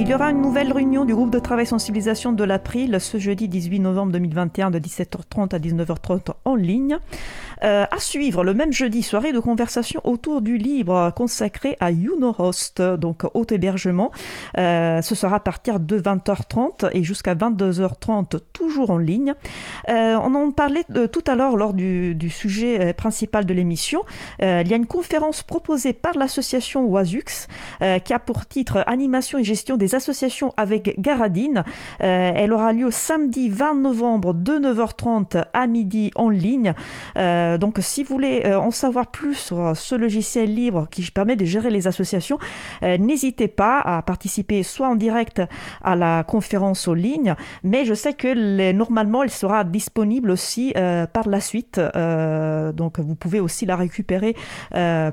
Il y aura une nouvelle réunion du groupe de travail sensibilisation de l'April ce jeudi 18 novembre 2021 de 17h30 à 19h30 en ligne. Euh, à suivre le même jeudi, soirée de conversation autour du libre consacré à YouNoHost, donc haut hébergement. Euh, ce sera à partir de 20h30 et jusqu'à 22h30, toujours en ligne. Euh, on en parlait tout à l'heure lors du, sujet principal de l'émission. il y a une conférence proposée par l'association Oisux qui a pour titre Animation et gestion des associations avec Garadine. elle aura lieu samedi 20 novembre de 9h30 à midi en ligne. Donc, si vous voulez euh, en savoir plus sur ce logiciel libre qui permet de gérer les associations, euh, n'hésitez pas à participer soit en direct à la conférence en ligne, mais je sais que normalement, elle sera disponible aussi par la suite. donc, vous pouvez aussi la récupérer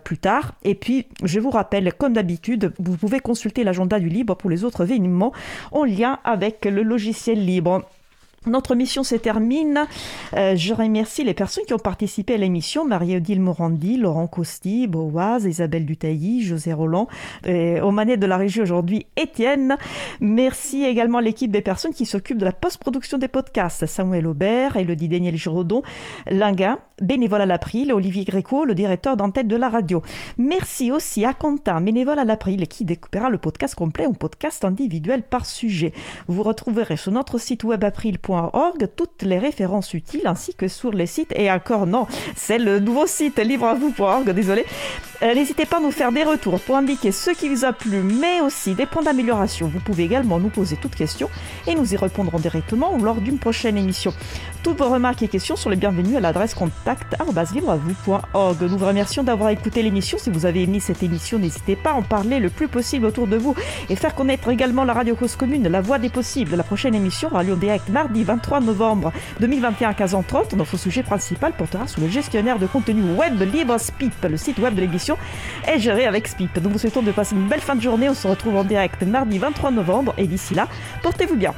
plus tard. Et puis, je vous rappelle, comme d'habitude, vous pouvez consulter l'agenda du libre pour les autres événements en lien avec le logiciel libre. Notre mission se termine. Euh, je remercie les personnes qui ont participé à l'émission. Marie-Odile Morandi, Laurent Costi, Boaz, Isabelle Dutailly, José Roland. Et au manet de la régie aujourd'hui, Étienne. Merci également à l'équipe des personnes qui s'occupent de la post-production des podcasts. Samuel Aubert, Elodie Daniel Giraudon, Linga, bénévole à l'April, Olivier Gréco, le directeur d'antenne de la radio. Merci aussi à Quentin, bénévole à l'April, qui découpera le podcast complet en podcast individuel par sujet. Vous retrouverez sur notre site web april.com toutes les références utiles ainsi que sur les sites et encore non, c'est le nouveau site livreavou.org, désolé. Euh, n'hésitez pas à nous faire des retours pour indiquer ce qui vous a plu, mais aussi des points d'amélioration. Vous pouvez également nous poser toutes questions et nous y répondrons directement lors d'une prochaine émission. Toutes vos remarques et questions sont les bienvenues à l'adresse contact.livreavou.org. Nous vous remercions d'avoir écouté l'émission. Si vous avez aimé cette émission, n'hésitez pas à en parler le plus possible autour de vous et faire connaître également la radio cause commune, la voix des possibles. La prochaine émission aura lieu direct mardi 23 novembre 2021 à 15h30. Notre sujet principal portera sur le gestionnaire de contenu web libre Spip, le site web de l'émission est géré avec Spip. Nous vous souhaitons de passer une belle fin de journée. On se retrouve en direct mardi 23 novembre et d'ici là, portez-vous bien.